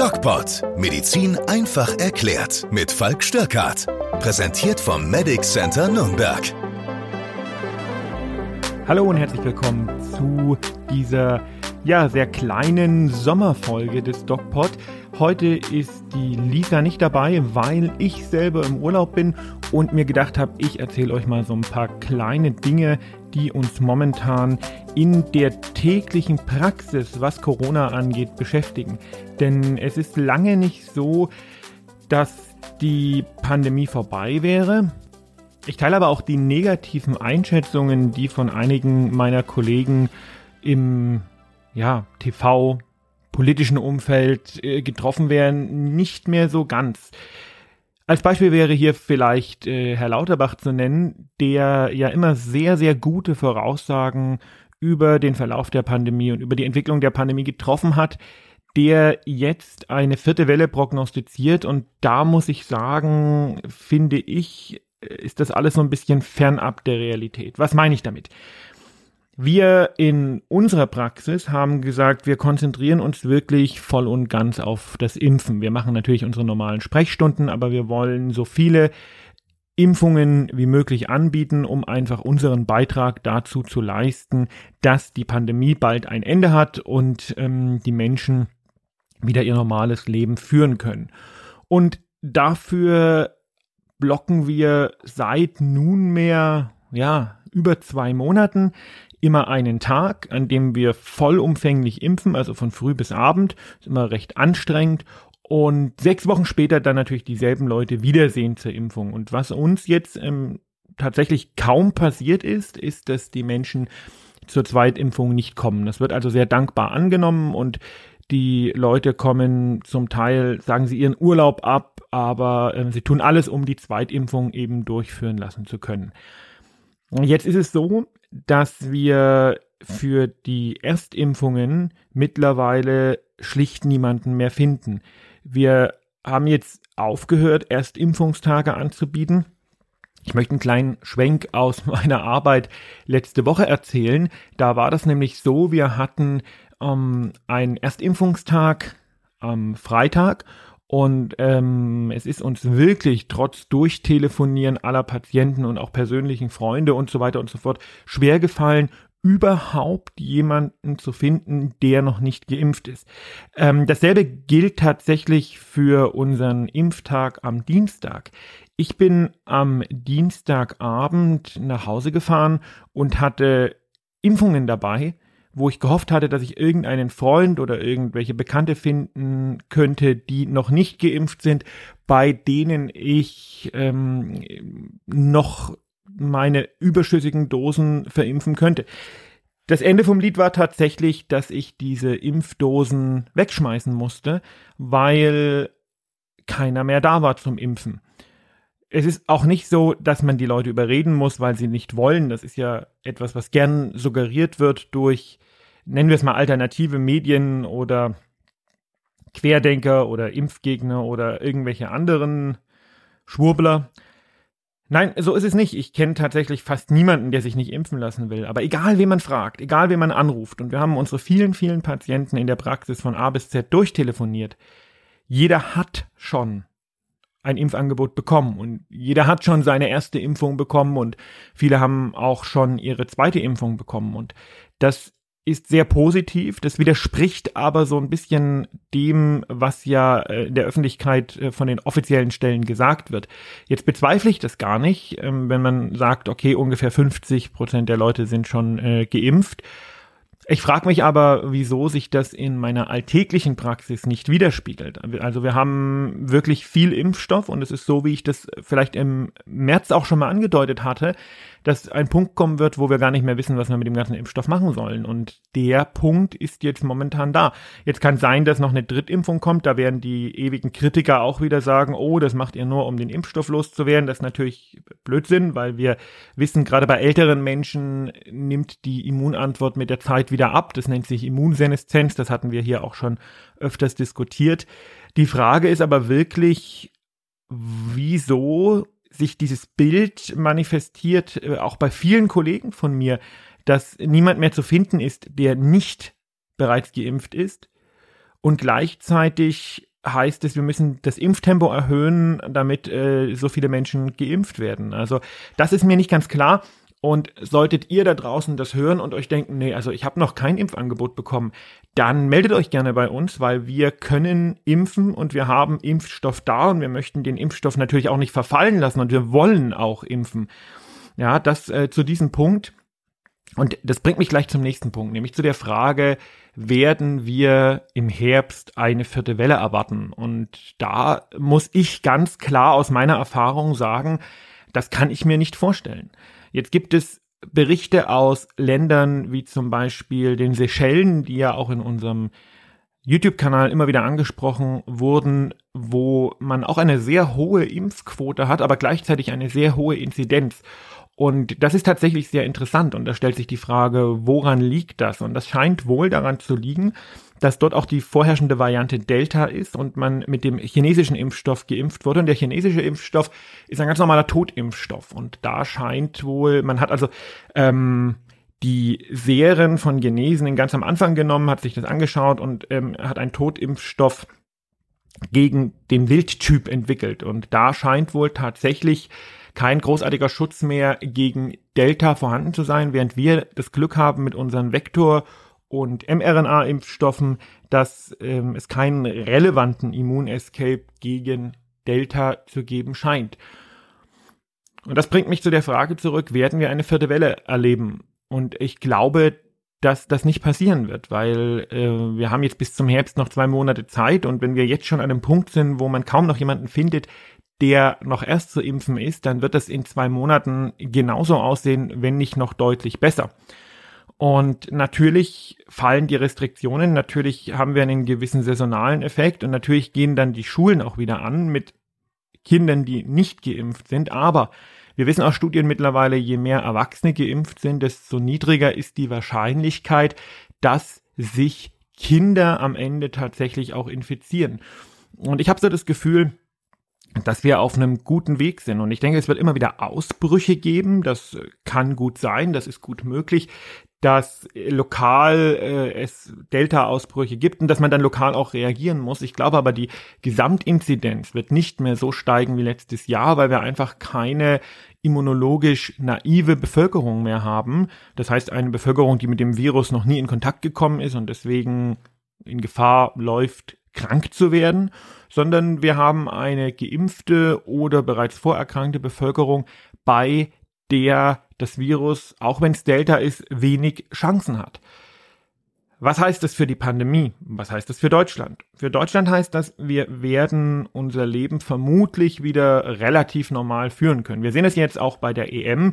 DocPod. Medizin einfach erklärt. Mit Falk Störkart. Präsentiert vom Medic Center Nürnberg. Hallo und herzlich willkommen zu dieser ja, sehr kleinen Sommerfolge des DocPod. Heute ist die Lisa nicht dabei, weil ich selber im Urlaub bin und mir gedacht habe, ich erzähle euch mal so ein paar kleine Dinge, die uns momentan in der täglichen Praxis, was Corona angeht, beschäftigen. Denn es ist lange nicht so, dass die Pandemie vorbei wäre. Ich teile aber auch die negativen Einschätzungen, die von einigen meiner Kollegen im ja, TV, politischen Umfeld äh, getroffen werden, nicht mehr so ganz. Als Beispiel wäre hier vielleicht äh, Herr Lauterbach zu nennen, der ja immer sehr, sehr gute Voraussagen über den Verlauf der Pandemie und über die Entwicklung der Pandemie getroffen hat, der jetzt eine vierte Welle prognostiziert. Und da muss ich sagen, finde ich, ist das alles so ein bisschen fernab der Realität. Was meine ich damit? Wir in unserer Praxis haben gesagt, wir konzentrieren uns wirklich voll und ganz auf das Impfen. Wir machen natürlich unsere normalen Sprechstunden, aber wir wollen so viele Impfungen wie möglich anbieten, um einfach unseren Beitrag dazu zu leisten, dass die Pandemie bald ein Ende hat und ähm, die Menschen wieder ihr normales Leben führen können. Und dafür blocken wir seit nunmehr, ja, über zwei Monaten immer einen Tag, an dem wir vollumfänglich impfen, also von früh bis Abend, ist immer recht anstrengend und sechs Wochen später dann natürlich dieselben Leute wiedersehen zur Impfung. Und was uns jetzt ähm, tatsächlich kaum passiert ist, ist, dass die Menschen zur Zweitimpfung nicht kommen. Das wird also sehr dankbar angenommen und die Leute kommen zum Teil, sagen sie ihren Urlaub ab, aber äh, sie tun alles, um die Zweitimpfung eben durchführen lassen zu können. Jetzt ist es so, dass wir für die Erstimpfungen mittlerweile schlicht niemanden mehr finden. Wir haben jetzt aufgehört, Erstimpfungstage anzubieten. Ich möchte einen kleinen Schwenk aus meiner Arbeit letzte Woche erzählen. Da war das nämlich so, wir hatten ähm, einen Erstimpfungstag am Freitag und ähm, es ist uns wirklich trotz Durchtelefonieren aller Patienten und auch persönlichen Freunde und so weiter und so fort schwer gefallen, überhaupt jemanden zu finden, der noch nicht geimpft ist. Ähm, dasselbe gilt tatsächlich für unseren Impftag am Dienstag. Ich bin am Dienstagabend nach Hause gefahren und hatte Impfungen dabei wo ich gehofft hatte, dass ich irgendeinen Freund oder irgendwelche Bekannte finden könnte, die noch nicht geimpft sind, bei denen ich ähm, noch meine überschüssigen Dosen verimpfen könnte. Das Ende vom Lied war tatsächlich, dass ich diese Impfdosen wegschmeißen musste, weil keiner mehr da war zum Impfen es ist auch nicht so, dass man die Leute überreden muss, weil sie nicht wollen. Das ist ja etwas, was gern suggeriert wird durch, nennen wir es mal, alternative Medien oder Querdenker oder Impfgegner oder irgendwelche anderen Schwurbler. Nein, so ist es nicht. Ich kenne tatsächlich fast niemanden, der sich nicht impfen lassen will. Aber egal, wen man fragt, egal, wen man anruft, und wir haben unsere vielen, vielen Patienten in der Praxis von A bis Z durchtelefoniert, jeder hat schon ein Impfangebot bekommen und jeder hat schon seine erste Impfung bekommen und viele haben auch schon ihre zweite Impfung bekommen und das ist sehr positiv. Das widerspricht aber so ein bisschen dem, was ja äh, in der Öffentlichkeit äh, von den offiziellen Stellen gesagt wird. Jetzt bezweifle ich das gar nicht, ähm, wenn man sagt, okay, ungefähr 50 Prozent der Leute sind schon äh, geimpft. Ich frage mich aber, wieso sich das in meiner alltäglichen Praxis nicht widerspiegelt. Also wir haben wirklich viel Impfstoff und es ist so, wie ich das vielleicht im März auch schon mal angedeutet hatte dass ein Punkt kommen wird, wo wir gar nicht mehr wissen, was wir mit dem ganzen Impfstoff machen sollen. Und der Punkt ist jetzt momentan da. Jetzt kann sein, dass noch eine Drittimpfung kommt. Da werden die ewigen Kritiker auch wieder sagen, oh, das macht ihr nur, um den Impfstoff loszuwerden. Das ist natürlich Blödsinn, weil wir wissen, gerade bei älteren Menschen nimmt die Immunantwort mit der Zeit wieder ab. Das nennt sich Immunseneszenz. Das hatten wir hier auch schon öfters diskutiert. Die Frage ist aber wirklich, wieso sich dieses Bild manifestiert, äh, auch bei vielen Kollegen von mir, dass niemand mehr zu finden ist, der nicht bereits geimpft ist und gleichzeitig heißt es, wir müssen das Impftempo erhöhen, damit äh, so viele Menschen geimpft werden. Also das ist mir nicht ganz klar. Und solltet ihr da draußen das hören und euch denken, nee, also ich habe noch kein Impfangebot bekommen, dann meldet euch gerne bei uns, weil wir können impfen und wir haben Impfstoff da und wir möchten den Impfstoff natürlich auch nicht verfallen lassen und wir wollen auch impfen. Ja, das äh, zu diesem Punkt. Und das bringt mich gleich zum nächsten Punkt, nämlich zu der Frage, werden wir im Herbst eine vierte Welle erwarten? Und da muss ich ganz klar aus meiner Erfahrung sagen, das kann ich mir nicht vorstellen. Jetzt gibt es Berichte aus Ländern wie zum Beispiel den Seychellen, die ja auch in unserem YouTube-Kanal immer wieder angesprochen wurden, wo man auch eine sehr hohe Impfquote hat, aber gleichzeitig eine sehr hohe Inzidenz. Und das ist tatsächlich sehr interessant und da stellt sich die Frage, woran liegt das? Und das scheint wohl daran zu liegen, dass dort auch die vorherrschende Variante Delta ist und man mit dem chinesischen Impfstoff geimpft wurde. Und der chinesische Impfstoff ist ein ganz normaler Totimpfstoff. Und da scheint wohl, man hat also ähm, die Serien von Genesenen ganz am Anfang genommen, hat sich das angeschaut und ähm, hat einen Totimpfstoff gegen den Wildtyp entwickelt. Und da scheint wohl tatsächlich kein großartiger Schutz mehr gegen Delta vorhanden zu sein, während wir das Glück haben mit unseren Vektor- und mRNA-Impfstoffen, dass ähm, es keinen relevanten Immunescape gegen Delta zu geben scheint. Und das bringt mich zu der Frage zurück, werden wir eine vierte Welle erleben? Und ich glaube, dass das nicht passieren wird, weil äh, wir haben jetzt bis zum Herbst noch zwei Monate Zeit und wenn wir jetzt schon an einem Punkt sind, wo man kaum noch jemanden findet, der noch erst zu impfen ist, dann wird das in zwei Monaten genauso aussehen, wenn nicht noch deutlich besser. Und natürlich fallen die Restriktionen, natürlich haben wir einen gewissen saisonalen Effekt und natürlich gehen dann die Schulen auch wieder an mit Kindern, die nicht geimpft sind. Aber wir wissen aus Studien mittlerweile, je mehr Erwachsene geimpft sind, desto niedriger ist die Wahrscheinlichkeit, dass sich Kinder am Ende tatsächlich auch infizieren. Und ich habe so das Gefühl, dass wir auf einem guten Weg sind. Und ich denke, es wird immer wieder Ausbrüche geben. Das kann gut sein, das ist gut möglich, dass lokal äh, es Delta-Ausbrüche gibt und dass man dann lokal auch reagieren muss. Ich glaube aber, die Gesamtinzidenz wird nicht mehr so steigen wie letztes Jahr, weil wir einfach keine immunologisch naive Bevölkerung mehr haben. Das heißt, eine Bevölkerung, die mit dem Virus noch nie in Kontakt gekommen ist und deswegen in Gefahr läuft, krank zu werden, sondern wir haben eine geimpfte oder bereits vorerkrankte Bevölkerung, bei der das Virus, auch wenn es Delta ist, wenig Chancen hat. Was heißt das für die Pandemie? Was heißt das für Deutschland? Für Deutschland heißt das, wir werden unser Leben vermutlich wieder relativ normal führen können. Wir sehen es jetzt auch bei der EM.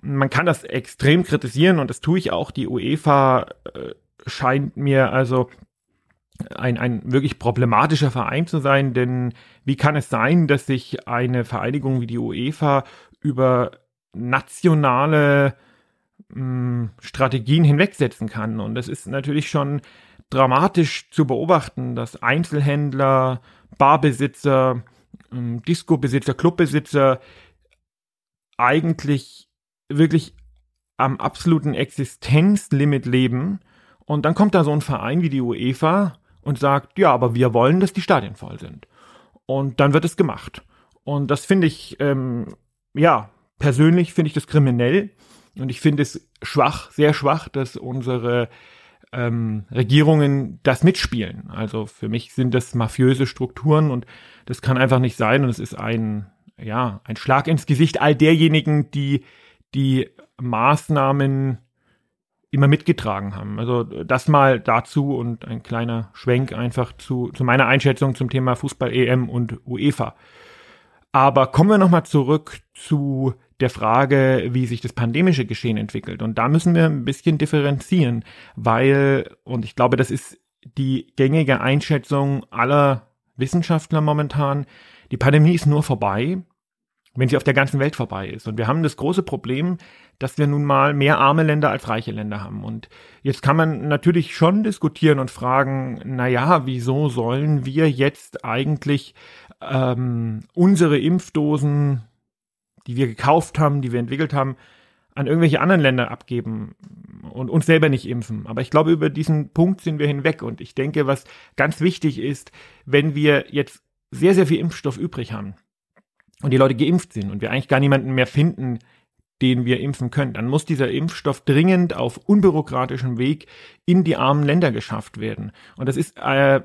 Man kann das extrem kritisieren und das tue ich auch. Die UEFA äh, scheint mir also ein, ein wirklich problematischer Verein zu sein, denn wie kann es sein, dass sich eine Vereinigung wie die UEFA über nationale mh, hm, Strategien hinwegsetzen kann? Und das ist natürlich schon dramatisch zu beobachten, dass Einzelhändler, Barbesitzer, ähm, Disco-Besitzer, Clubbesitzer eigentlich wirklich am absoluten Existenzlimit leben. Und dann kommt da so ein Verein wie die UEFA und sagt, ja, aber wir wollen, dass die Stadien voll sind. Und dann wird es gemacht. Und das finde ich, ähm, ja, persönlich finde ich das kriminell. Und ich finde es schwach, sehr schwach, dass unsere ähm, Regierungen das mitspielen. Also für mich sind das mafiöse Strukturen und das kann einfach nicht sein. Und es ist ein, ja, ein Schlag ins Gesicht all derjenigen, die die Maßnahmen immer mitgetragen haben. Also das mal dazu und ein kleiner Schwenk einfach zu, zu meiner Einschätzung zum Thema Fußball-EM und UEFA. Aber kommen wir nochmal zurück zu der Frage, wie sich das pandemische Geschehen entwickelt. Und da müssen wir ein bisschen differenzieren, weil, und ich glaube, das ist die gängige Einschätzung aller Wissenschaftler momentan, die Pandemie ist nur vorbei, wenn sie auf der ganzen Welt vorbei ist. Und wir haben das große Problem, dass wir nun mal mehr arme Länder als reiche Länder haben. Und jetzt kann man natürlich schon diskutieren und fragen, na ja, wieso sollen wir jetzt eigentlich ähm, unsere Impfdosen, die wir gekauft haben, die wir entwickelt haben, an irgendwelche anderen Länder abgeben und uns selber nicht impfen. Aber ich glaube, über diesen Punkt sind wir hinweg. Und ich denke, was ganz wichtig ist, wenn wir jetzt sehr, sehr viel Impfstoff übrig haben und die Leute geimpft sind und wir eigentlich gar niemanden mehr finden, den wir impfen können, dann muss dieser Impfstoff dringend auf unbürokratischem Weg in die armen Länder geschafft werden. Und das ist äh,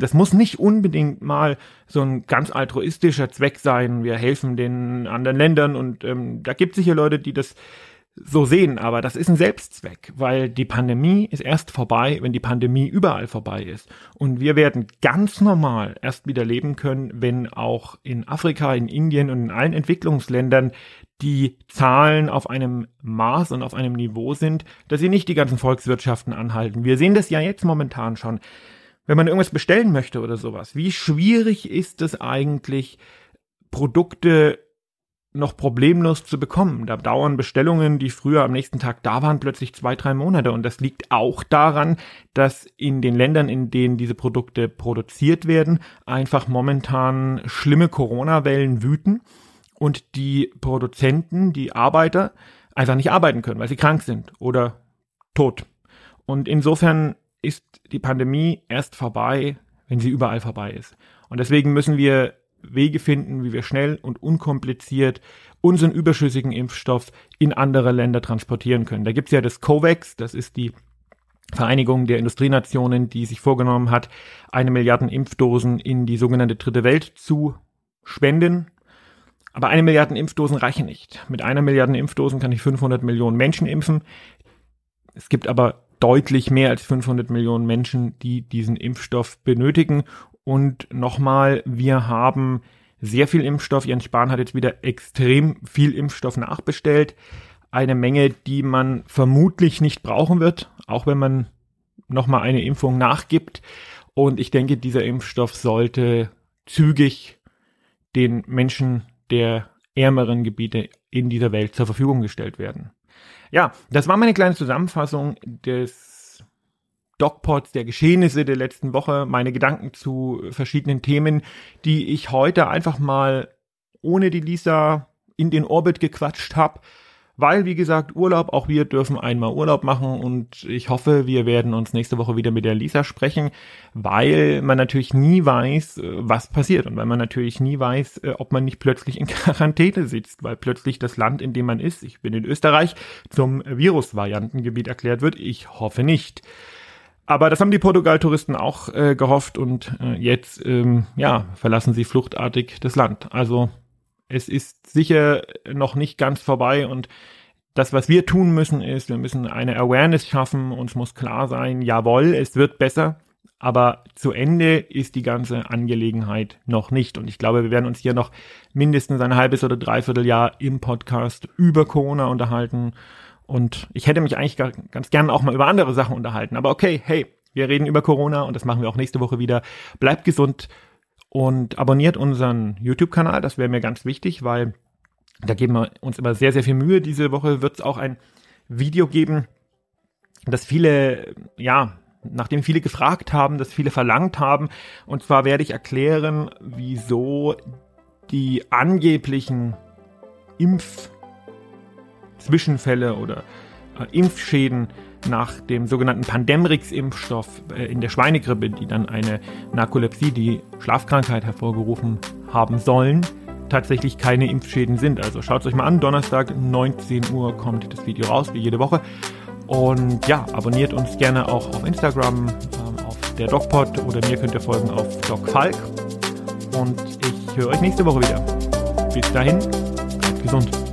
das muss nicht unbedingt mal so ein ganz altruistischer Zweck sein. Wir helfen den anderen Ländern und ähm, da gibt es sicher Leute, die das so sehen, aber das ist ein Selbstzweck, weil die Pandemie ist erst vorbei, wenn die Pandemie überall vorbei ist. Und wir werden ganz normal erst wieder leben können, wenn auch in Afrika, in Indien und in allen Entwicklungsländern die Zahlen auf einem Maß und auf einem Niveau sind, dass sie nicht die ganzen Volkswirtschaften anhalten. Wir sehen das ja jetzt momentan schon. Wenn man irgendwas bestellen möchte oder sowas, wie schwierig ist es eigentlich, Produkte noch problemlos zu bekommen. Da dauern Bestellungen, die früher am nächsten Tag da waren, plötzlich zwei, drei Monate. Und das liegt auch daran, dass in den Ländern, in denen diese Produkte produziert werden, einfach momentan schlimme Corona-Wellen wüten und die Produzenten, die Arbeiter einfach nicht arbeiten können, weil sie krank sind oder tot. Und insofern ist die Pandemie erst vorbei, wenn sie überall vorbei ist. Und deswegen müssen wir Wege finden, wie wir schnell und unkompliziert unseren überschüssigen Impfstoff in andere Länder transportieren können. Da gibt's ja das COVAX, das ist die Vereinigung der Industrienationen, die sich vorgenommen hat, eine Milliarden Impfdosen in die sogenannte dritte Welt zu spenden. Aber eine Milliarden Impfdosen reichen nicht. Mit einer Milliarden Impfdosen kann ich 500 Millionen Menschen impfen. Es gibt aber deutlich mehr als 500 Millionen Menschen, die diesen Impfstoff benötigen und nochmal, wir haben sehr viel Impfstoff. Jens Spahn hat jetzt wieder extrem viel Impfstoff nachbestellt. Eine Menge, die man vermutlich nicht brauchen wird, auch wenn man nochmal eine Impfung nachgibt. Und ich denke, dieser Impfstoff sollte zügig den Menschen der ärmeren Gebiete in dieser Welt zur Verfügung gestellt werden. Ja, das war meine kleine Zusammenfassung des Dogpots der Geschehnisse der letzten Woche, meine Gedanken zu verschiedenen Themen, die ich heute einfach mal ohne die Lisa in den Orbit gequatscht habe. Weil, wie gesagt, Urlaub, auch wir dürfen einmal Urlaub machen und ich hoffe, wir werden uns nächste Woche wieder mit der Lisa sprechen, weil man natürlich nie weiß, äh, was passiert und weil man natürlich nie weiß, äh, ob man nicht plötzlich in Quarantäne sitzt, weil plötzlich das Land, in dem man ist, ich bin in Österreich, zum Virusvariantengebiet erklärt wird. Ich hoffe nicht. Aber das haben die Portugal-Touristen auch äh, gehofft und äh, jetzt ähm, ja, verlassen sie fluchtartig das Land. Also es ist sicher noch nicht ganz vorbei und das, was wir tun müssen, ist, wir müssen eine Awareness schaffen. Uns muss klar sein, jawohl, es wird besser, aber zu Ende ist die ganze Angelegenheit noch nicht. Und ich glaube, wir werden uns hier noch mindestens ein halbes oder dreiviertel Jahr im Podcast über Corona unterhalten und ich hätte mich eigentlich ganz gern auch mal über andere Sachen unterhalten. Aber okay, hey, wir reden über Corona und das machen wir auch nächste Woche wieder. Bleibt gesund und abonniert unseren YouTube-Kanal. Das wäre mir ganz wichtig, weil da geben wir uns immer sehr, sehr viel Mühe. Diese Woche wird es auch ein Video geben, das viele, ja, nachdem viele gefragt haben, das viele verlangt haben. Und zwar werde ich erklären, wieso die angeblichen Impf- Zwischenfälle oder äh, Impfschäden nach dem sogenannten Pandemrix-Impfstoff äh, in der Schweinegrippe, die dann eine Narkolepsie, die Schlafkrankheit hervorgerufen haben sollen, tatsächlich keine Impfschäden sind. Also schaut es euch mal an, Donnerstag 19 Uhr kommt das Video raus, wie jede Woche. Und ja, abonniert uns gerne auch auf Instagram, ähm, auf der DocPod oder mir könnt ihr folgen auf DocFalk. Und ich höre euch nächste Woche wieder. Bis dahin, bleibt gesund.